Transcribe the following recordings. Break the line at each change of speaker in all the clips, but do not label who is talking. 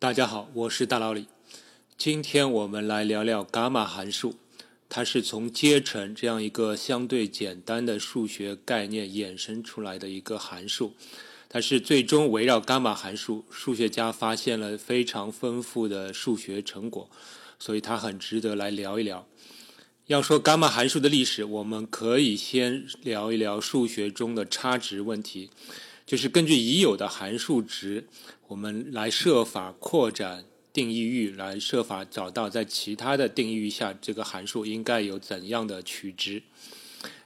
大家好，我是大老李。今天我们来聊聊伽马函数。它是从阶乘这样一个相对简单的数学概念衍生出来的一个函数。它是最终围绕伽马函数，数学家发现了非常丰富的数学成果，所以它很值得来聊一聊。要说伽马函数的历史，我们可以先聊一聊数学中的差值问题，就是根据已有的函数值，我们来设法扩展定义域，来设法找到在其他的定义域下，这个函数应该有怎样的取值。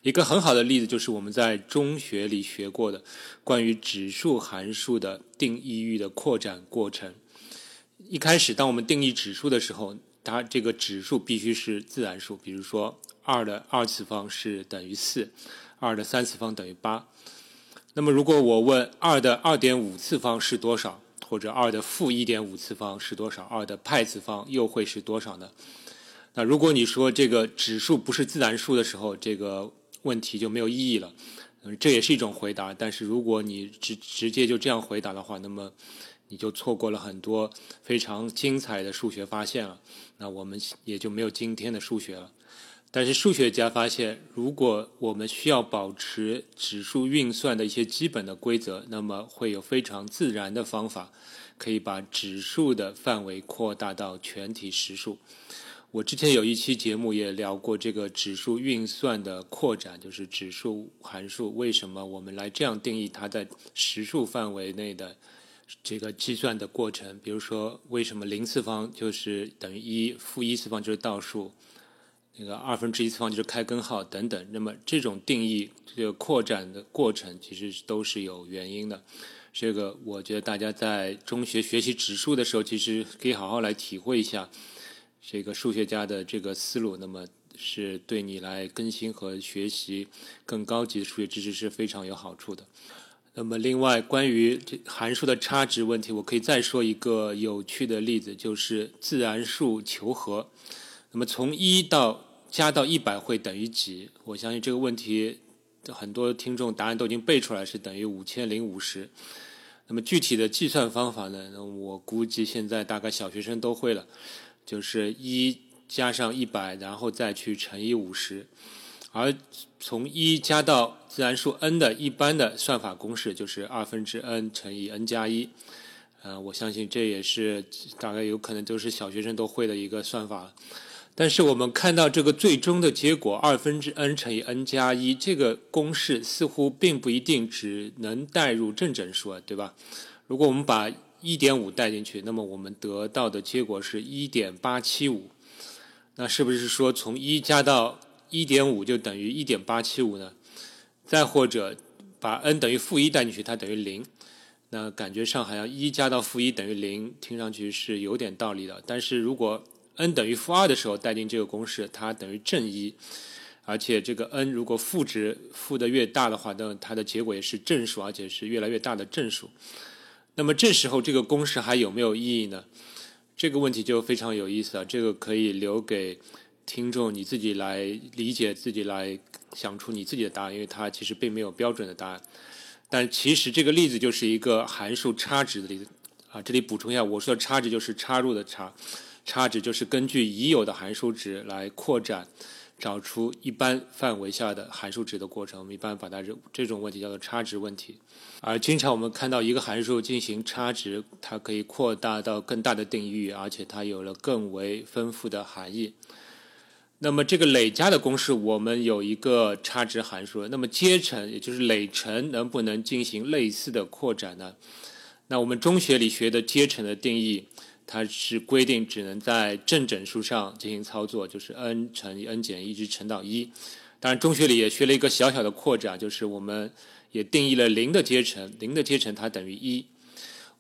一个很好的例子就是我们在中学里学过的关于指数函数的定义域的扩展过程。一开始，当我们定义指数的时候，它这个指数必须是自然数，比如说二的二次方是等于四，二的三次方等于八。那么，如果我问二的二点五次方是多少，或者二的负一点五次方是多少，二的派次方又会是多少呢？那如果你说这个指数不是自然数的时候，这个问题就没有意义了。嗯，这也是一种回答。但是如果你直直接就这样回答的话，那么你就错过了很多非常精彩的数学发现了。那我们也就没有今天的数学了。但是数学家发现，如果我们需要保持指数运算的一些基本的规则，那么会有非常自然的方法，可以把指数的范围扩大到全体实数。我之前有一期节目也聊过这个指数运算的扩展，就是指数函数为什么我们来这样定义它在实数范围内的这个计算的过程。比如说，为什么零次方就是等于一，负一次方就是倒数，那个二分之一次方就是开根号等等。那么这种定义这个扩展的过程其实都是有原因的。这个我觉得大家在中学学习指数的时候，其实可以好好来体会一下。这个数学家的这个思路，那么是对你来更新和学习更高级的数学知识是非常有好处的。那么，另外关于这函数的差值问题，我可以再说一个有趣的例子，就是自然数求和。那么，从一到加到一百会等于几？我相信这个问题很多听众答案都已经背出来，是等于五千零五十。那么具体的计算方法呢？我估计现在大概小学生都会了。就是一加上一百，然后再去乘以五十，而从一加到自然数 n 的一般的算法公式就是二分之 n 乘以 n 加一。呃，我相信这也是大概有可能都是小学生都会的一个算法。但是我们看到这个最终的结果二分之 n 乘以 n 加一这个公式似乎并不一定只能代入正整数，对吧？如果我们把一点五带进去，那么我们得到的结果是一点八七五。那是不是说从一加到一点五就等于一点八七五呢？再或者把 n 等于负一带进去，它等于零。那感觉上好像一加到负一等于零，听上去是有点道理的。但是如果 n 等于负二的时候带进这个公式，它等于正一。而且这个 n 如果负值负的越大的话，那它的结果也是正数，而且是越来越大的正数。那么这时候这个公式还有没有意义呢？这个问题就非常有意思啊！这个可以留给听众你自己来理解，自己来想出你自己的答案，因为它其实并没有标准的答案。但其实这个例子就是一个函数差值的例子啊！这里补充一下，我说的差值就是插入的差，差值就是根据已有的函数值来扩展。找出一般范围下的函数值的过程，我们一般把它这这种问题叫做差值问题。而经常我们看到一个函数进行差值，它可以扩大到更大的定义域，而且它有了更为丰富的含义。那么这个累加的公式，我们有一个差值函数，那么阶乘也就是累乘能不能进行类似的扩展呢？那我们中学里学的阶乘的定义。它是规定只能在正整数上进行操作，就是 n 乘以 n 减一直乘到一。当然，中学里也学了一个小小的扩展，就是我们也定义了零的阶乘，零的阶乘它等于一。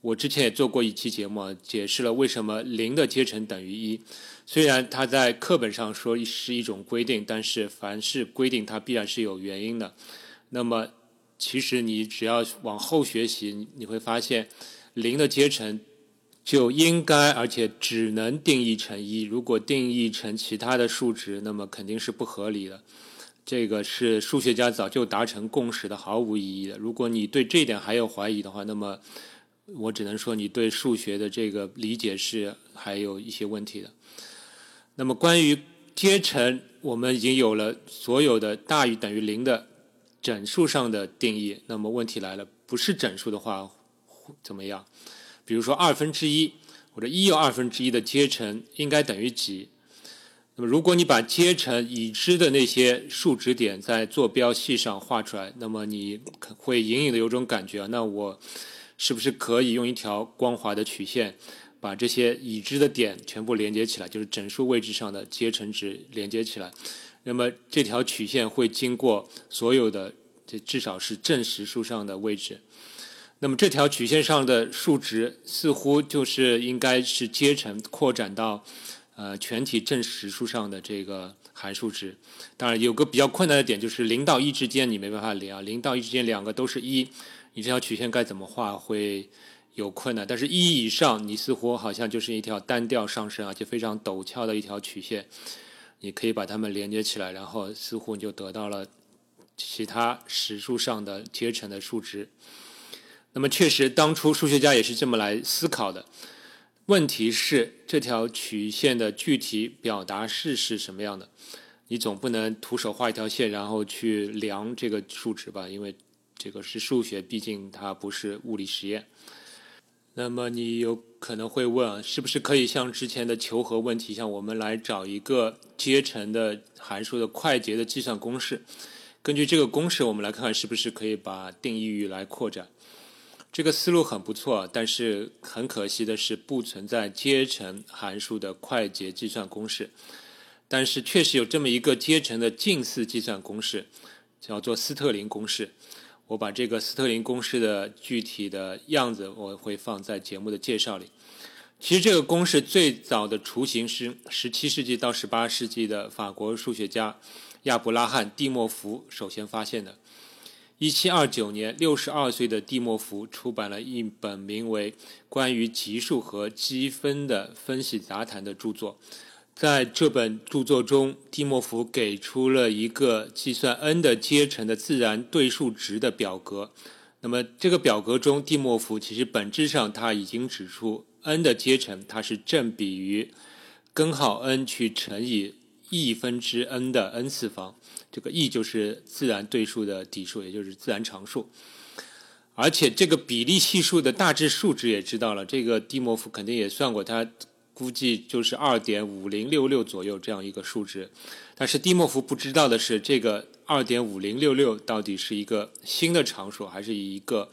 我之前也做过一期节目，解释了为什么零的阶乘等于一。虽然它在课本上说是一种规定，但是凡是规定它必然是有原因的。那么，其实你只要往后学习，你会发现零的阶乘。就应该，而且只能定义成一。如果定义成其他的数值，那么肯定是不合理的。这个是数学家早就达成共识的，毫无意义的。如果你对这一点还有怀疑的话，那么我只能说你对数学的这个理解是还有一些问题的。那么关于阶乘，我们已经有了所有的大于等于零的整数上的定义。那么问题来了，不是整数的话怎么样？比如说二分之一或者一又二分之一的阶乘应该等于几？那么如果你把阶乘已知的那些数值点在坐标系上画出来，那么你会隐隐的有种感觉啊，那我是不是可以用一条光滑的曲线？把这些已知的点全部连接起来，就是整数位置上的阶乘值连接起来。那么这条曲线会经过所有的，这至少是正实数上的位置。那么这条曲线上的数值似乎就是应该是阶乘扩展到呃全体正实数上的这个函数值。当然有个比较困难的点就是零到一之间你没办法连啊，零到一之间两个都是一，你这条曲线该怎么画会？有困难，但是一以上，你似乎好像就是一条单调上升而且非常陡峭的一条曲线，你可以把它们连接起来，然后似乎你就得到了其他实数上的阶乘的数值。那么确实，当初数学家也是这么来思考的。问题是，这条曲线的具体表达式是什么样的？你总不能徒手画一条线，然后去量这个数值吧？因为这个是数学，毕竟它不是物理实验。那么你有可能会问，是不是可以像之前的求和问题，像我们来找一个阶乘的函数的快捷的计算公式？根据这个公式，我们来看看是不是可以把定义域来扩展。这个思路很不错，但是很可惜的是不存在阶乘函数的快捷计算公式。但是确实有这么一个阶乘的近似计算公式，叫做斯特林公式。我把这个斯特林公式的具体的样子，我会放在节目的介绍里。其实这个公式最早的雏形是十七世纪到十八世纪的法国数学家亚伯拉罕·蒂莫夫首先发现的。一七二九年，六十二岁的蒂莫夫出版了一本名为《关于级数和积分的分析杂谈》的著作。在这本著作中，蒂莫夫给出了一个计算 n 的阶乘的自然对数值的表格。那么，这个表格中，蒂莫夫其实本质上他已经指出，n 的阶乘它是正比于根号 n 去乘以 e 分之 n 的 n 次方。这个 e 就是自然对数的底数，也就是自然常数。而且，这个比例系数的大致数值也知道了。这个蒂莫夫肯定也算过他。估计就是二点五零六六左右这样一个数值，但是蒂莫夫不知道的是，这个二点五零六六到底是一个新的常数，还是一个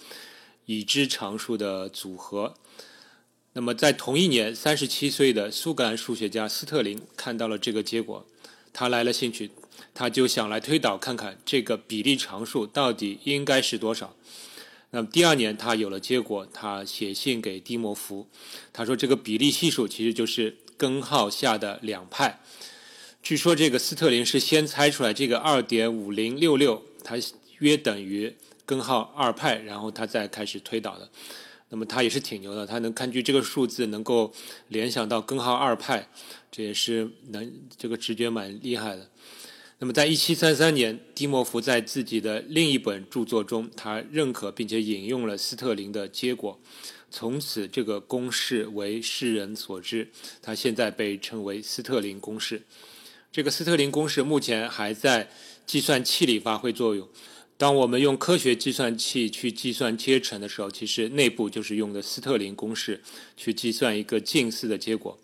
已知常数的组合？那么在同一年，三十七岁的苏格兰数学家斯特林看到了这个结果，他来了兴趣，他就想来推导看看这个比例常数到底应该是多少。那么第二年，他有了结果，他写信给蒂莫夫，他说这个比例系数其实就是根号下的两派。据说这个斯特林是先猜出来这个二点五零六六，它约等于根号二派，然后他再开始推导的。那么他也是挺牛的，他能根据这个数字能够联想到根号二派，这也是能这个直觉蛮厉害的。那么，在一七三三年，蒂莫夫在自己的另一本著作中，他认可并且引用了斯特林的结果，从此这个公式为世人所知。他现在被称为斯特林公式。这个斯特林公式目前还在计算器里发挥作用。当我们用科学计算器去计算阶乘的时候，其实内部就是用的斯特林公式去计算一个近似的结果。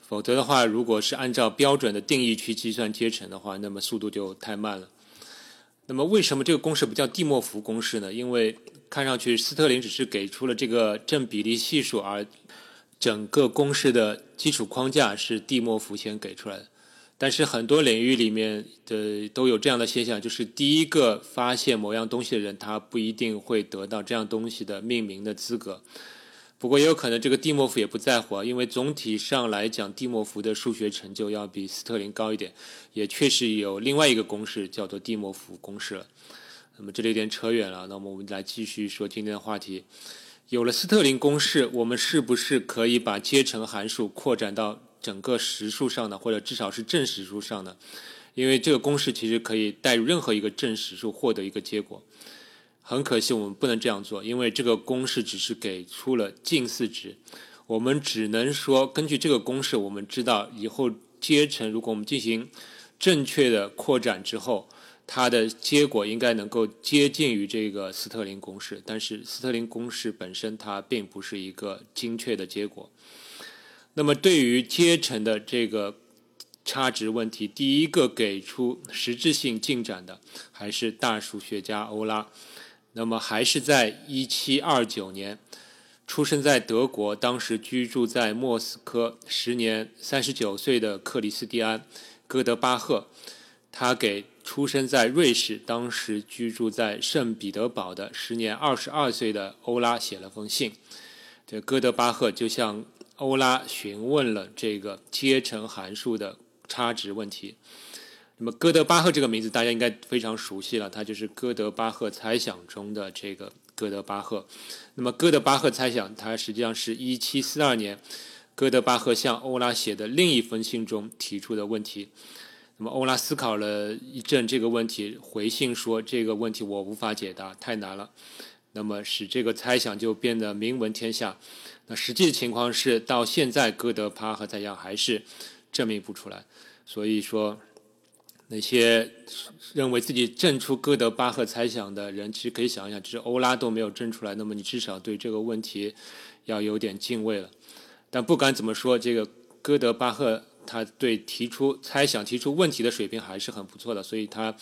否则的话，如果是按照标准的定义去计算阶乘的话，那么速度就太慢了。那么为什么这个公式不叫蒂莫夫公式呢？因为看上去斯特林只是给出了这个正比例系数，而整个公式的基础框架是蒂莫夫先给出来的。但是很多领域里面的都有这样的现象，就是第一个发现某样东西的人，他不一定会得到这样东西的命名的资格。不过也有可能，这个蒂莫夫也不在乎啊，因为总体上来讲，蒂莫夫的数学成就要比斯特林高一点，也确实有另外一个公式叫做蒂莫夫公式了。那么这里有点扯远了，那么我们来继续说今天的话题。有了斯特林公式，我们是不是可以把阶乘函数扩展到整个实数上的？或者至少是正实数上的？因为这个公式其实可以代入任何一个正实数获得一个结果。很可惜，我们不能这样做，因为这个公式只是给出了近似值，我们只能说根据这个公式，我们知道以后阶乘，如果我们进行正确的扩展之后，它的结果应该能够接近于这个斯特林公式。但是斯特林公式本身它并不是一个精确的结果。那么对于阶乘的这个差值问题，第一个给出实质性进展的还是大数学家欧拉。那么还是在一七二九年，出生在德国，当时居住在莫斯科，时年三十九岁的克里斯蒂安·哥德巴赫，他给出生在瑞士，当时居住在圣彼得堡的时年二十二岁的欧拉写了封信。这哥德巴赫就像欧拉询问了这个阶乘函数的差值问题。那么，哥德巴赫这个名字大家应该非常熟悉了，他就是哥德巴赫猜想中的这个哥德巴赫。那么，哥德巴赫猜想，它实际上是一七四二年哥德巴赫向欧拉写的另一封信中提出的问题。那么，欧拉思考了一阵这个问题，回信说：“这个问题我无法解答，太难了。”那么，使这个猜想就变得名闻天下。那实际的情况是，到现在哥德巴赫猜想还是证明不出来。所以说。那些认为自己证出哥德巴赫猜想的人，其实可以想一想，就是欧拉都没有证出来，那么你至少对这个问题要有点敬畏了。但不管怎么说，这个哥德巴赫他对提出猜想、提出问题的水平还是很不错的，所以他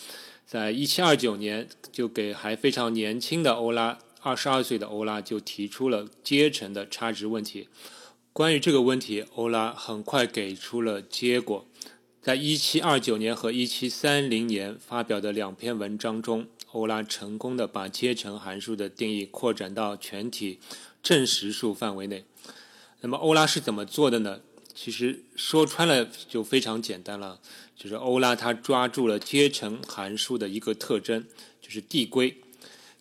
在一七二九年就给还非常年轻的欧拉，二十二岁的欧拉就提出了阶乘的差值问题。关于这个问题，欧拉很快给出了结果。在一七二九年和一七三零年发表的两篇文章中，欧拉成功的把阶乘函数的定义扩展到全体正实数范围内。那么，欧拉是怎么做的呢？其实说穿了就非常简单了，就是欧拉他抓住了阶乘函数的一个特征，就是递归。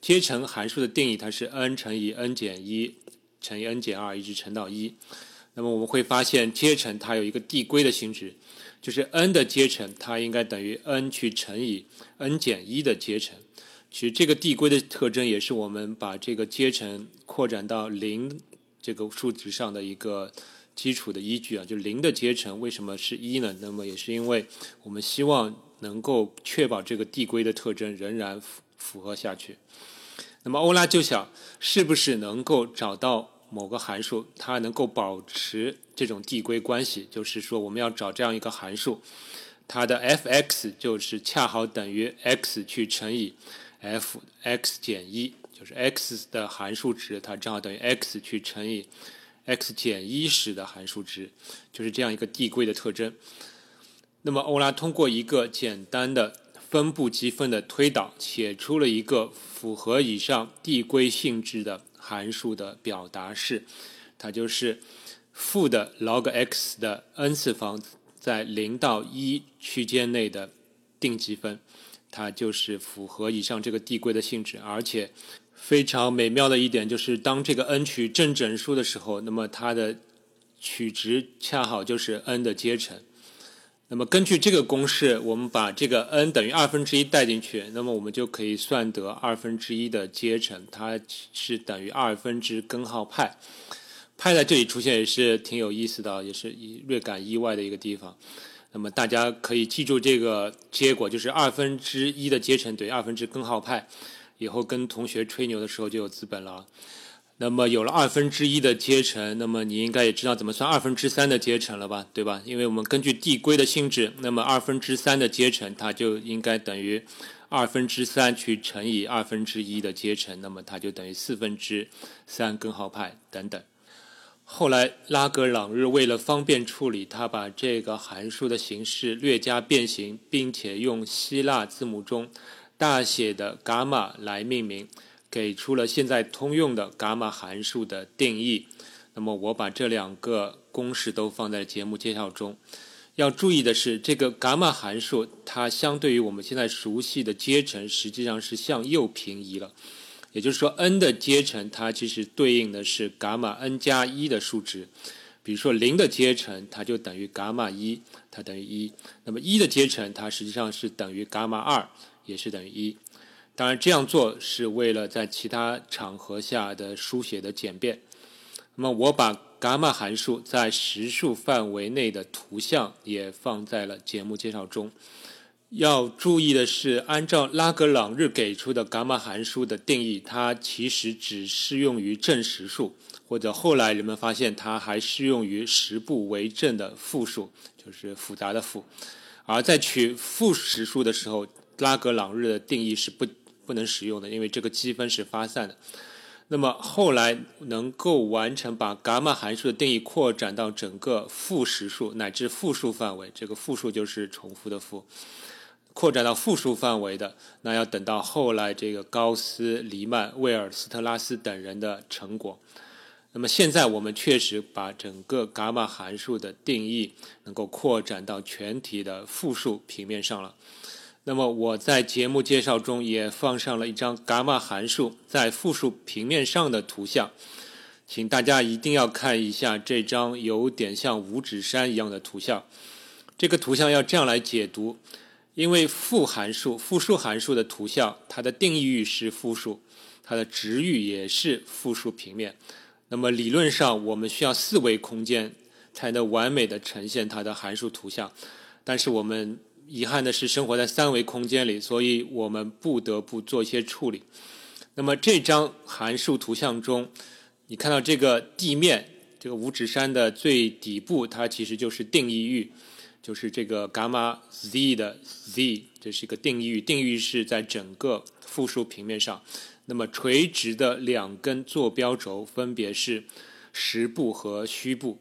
阶乘函数的定义它是 n 乘以 n 减一乘以 n 减二一直乘到一。那么我们会发现阶乘它有一个递归的性质。就是 n 的阶乘，它应该等于 n 去乘以 n 减一的阶乘。其实这个递归的特征也是我们把这个阶乘扩展到零这个数值上的一个基础的依据啊。就零的阶乘为什么是一呢？那么也是因为我们希望能够确保这个递归的特征仍然符符合下去。那么欧拉就想，是不是能够找到？某个函数它能够保持这种递归关系，就是说我们要找这样一个函数，它的 f(x) 就是恰好等于 x 去乘以 f(x 减一），就是 x 的函数值它正好等于 x 去乘以 x 减一时的函数值，就是这样一个递归的特征。那么欧拉通过一个简单的分布积分的推导，写出了一个符合以上递归性质的。函数的表达式，它就是负的 log x 的 n 次方在零到一区间内的定积分，它就是符合以上这个递归的性质。而且非常美妙的一点就是，当这个 n 取正整数的时候，那么它的取值恰好就是 n 的阶乘。那么根据这个公式，我们把这个 n 等于二分之一带进去，那么我们就可以算得二分之一的阶乘，它是等于二分之根号派。派在这里出现也是挺有意思的，也是略感意外的一个地方。那么大家可以记住这个结果，就是二分之一的阶乘等于二分之根号派。以后跟同学吹牛的时候就有资本了。那么有了二分之一的阶乘，那么你应该也知道怎么算二分之三的阶乘了吧，对吧？因为我们根据递归的性质，那么二分之三的阶乘它就应该等于二分之三去乘以二分之一的阶乘，那么它就等于四分之三根号派等等。后来拉格朗日为了方便处理，他把这个函数的形式略加变形，并且用希腊字母中大写的伽马来命名。给出了现在通用的伽马函数的定义。那么我把这两个公式都放在节目介绍中。要注意的是，这个伽马函数它相对于我们现在熟悉的阶乘，实际上是向右平移了。也就是说，n 的阶乘它其实对应的是伽马 n 加一的数值。比如说零的阶乘，它就等于伽马一，它等于一。那么一的阶乘，它实际上是等于伽马二，也是等于一。当然，这样做是为了在其他场合下的书写的简便。那么，我把伽马函数在实数范围内的图像也放在了节目介绍中。要注意的是，按照拉格朗日给出的伽马函数的定义，它其实只适用于正实数，或者后来人们发现它还适用于实部为正的负数，就是复杂的负。而在取负实数的时候，拉格朗日的定义是不。不能使用的，因为这个积分是发散的。那么后来能够完成把伽马函数的定义扩展到整个负实数乃至负数范围，这个负数就是重复的负，扩展到负数范围的，那要等到后来这个高斯、黎曼、威尔斯特拉斯等人的成果。那么现在我们确实把整个伽马函数的定义能够扩展到全体的负数平面上了。那么我在节目介绍中也放上了一张伽马函数在复数平面上的图像，请大家一定要看一下这张有点像五指山一样的图像。这个图像要这样来解读：因为负函数、复数函数的图像，它的定义域是复数，它的值域也是复数平面。那么理论上，我们需要四维空间才能完美的呈现它的函数图像，但是我们。遗憾的是，生活在三维空间里，所以我们不得不做一些处理。那么这张函数图像中，你看到这个地面，这个五指山的最底部，它其实就是定义域，就是这个伽马 z 的 z，这是一个定义域。定义域是在整个复数平面上。那么垂直的两根坐标轴分别是实部和虚部，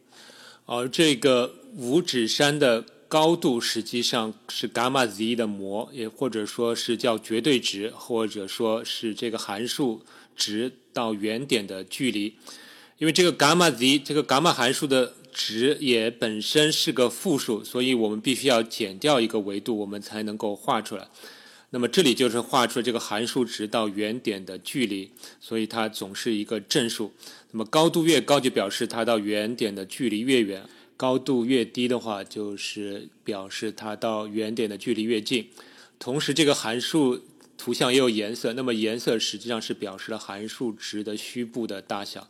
而这个五指山的。高度实际上是伽马 z 的模，也或者说是叫绝对值，或者说是这个函数值到原点的距离。因为这个伽马 z 这个伽马函数的值也本身是个负数，所以我们必须要减掉一个维度，我们才能够画出来。那么这里就是画出这个函数值到原点的距离，所以它总是一个正数。那么高度越高，就表示它到原点的距离越远。高度越低的话，就是表示它到原点的距离越近。同时，这个函数图像也有颜色，那么颜色实际上是表示了函数值的虚部的大小。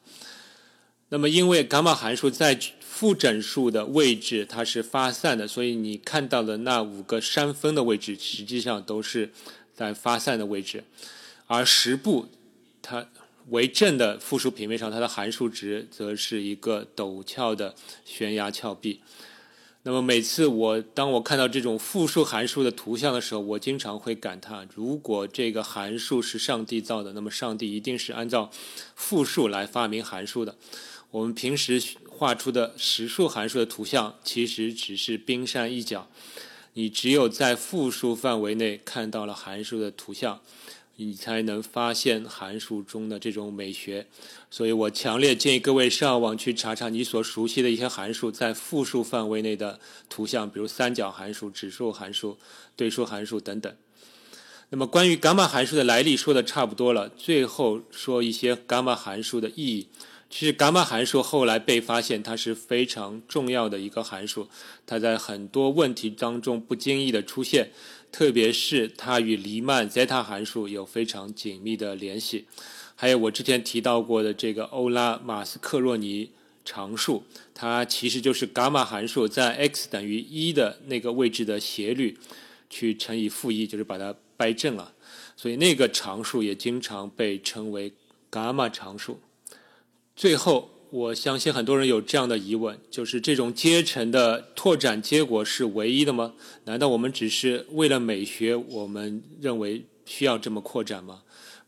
那么，因为伽马函数在负整数的位置它是发散的，所以你看到的那五个山峰的位置实际上都是在发散的位置，而实部它。为正的复数平面上，它的函数值则是一个陡峭的悬崖峭壁。那么每次我当我看到这种复数函数的图像的时候，我经常会感叹：如果这个函数是上帝造的，那么上帝一定是按照复数来发明函数的。我们平时画出的实数函数的图像，其实只是冰山一角。你只有在复数范围内看到了函数的图像。你才能发现函数中的这种美学，所以我强烈建议各位上网去查查你所熟悉的一些函数在复数范围内的图像，比如三角函数、指数函数、对数函数等等。那么关于伽马函数的来历说的差不多了，最后说一些伽马函数的意义。其实伽马函数后来被发现，它是非常重要的一个函数，它在很多问题当中不经意的出现。特别是它与黎曼 zeta 函数有非常紧密的联系，还有我之前提到过的这个欧拉马斯克洛尼常数，它其实就是伽马函数在 x 等于一的那个位置的斜率去乘以负一，就是把它掰正了，所以那个常数也经常被称为伽马常数。最后。我相信很多人有这样的疑问：就是这种阶乘的拓展结果是唯一的吗？难道我们只是为了美学，我们认为需要这么扩展吗？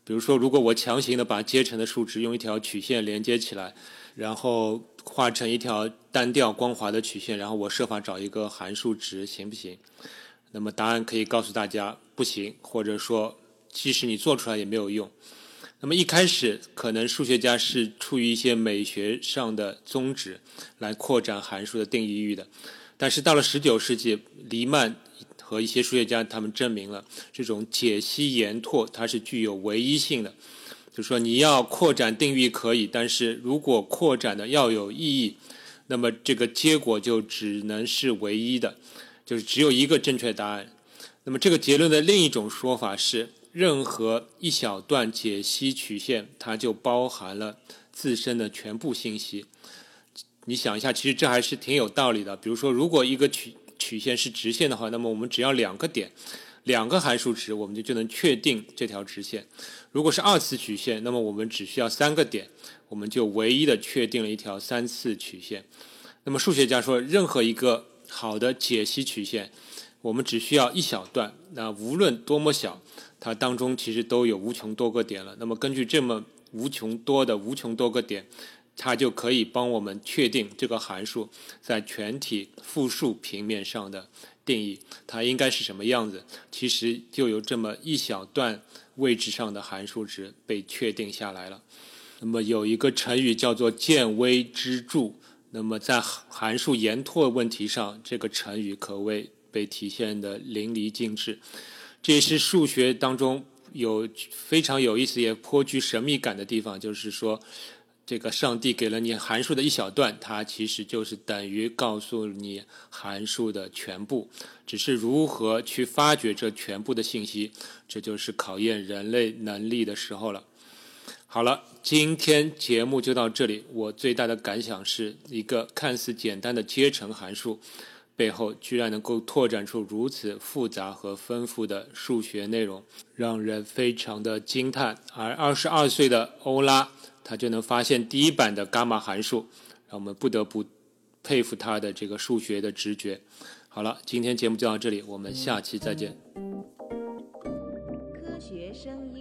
比如说，如果我强行的把阶乘的数值用一条曲线连接起来，然后画成一条单调光滑的曲线，然后我设法找一个函数值，行不行？那么答案可以告诉大家，不行，或者说，即使你做出来也没有用。那么一开始，可能数学家是出于一些美学上的宗旨来扩展函数的定义域的，但是到了十九世纪，黎曼和一些数学家他们证明了这种解析延拓它是具有唯一性的，就是说你要扩展定义可以，但是如果扩展的要有意义，那么这个结果就只能是唯一的，就是只有一个正确答案。那么这个结论的另一种说法是。任何一小段解析曲线，它就包含了自身的全部信息。你想一下，其实这还是挺有道理的。比如说，如果一个曲曲线是直线的话，那么我们只要两个点，两个函数值，我们就就能确定这条直线。如果是二次曲线，那么我们只需要三个点，我们就唯一的确定了一条三次曲线。那么数学家说，任何一个好的解析曲线，我们只需要一小段，那无论多么小，它当中其实都有无穷多个点了。那么根据这么无穷多的无穷多个点。它就可以帮我们确定这个函数在全体复数平面上的定义，它应该是什么样子。其实就有这么一小段位置上的函数值被确定下来了。那么有一个成语叫做“见微知著”，那么在函数延拓问题上，这个成语可谓被体现的淋漓尽致。这也是数学当中有非常有意思也颇具神秘感的地方，就是说。这个上帝给了你函数的一小段，它其实就是等于告诉你函数的全部，只是如何去发掘这全部的信息，这就是考验人类能力的时候了。好了，今天节目就到这里。我最大的感想是一个看似简单的阶乘函数，背后居然能够拓展出如此复杂和丰富的数学内容，让人非常的惊叹。而二十二岁的欧拉。他就能发现第一版的伽马函数，让我们不得不佩服他的这个数学的直觉。好了，今天节目就到这里，我们下期再见。科学声音。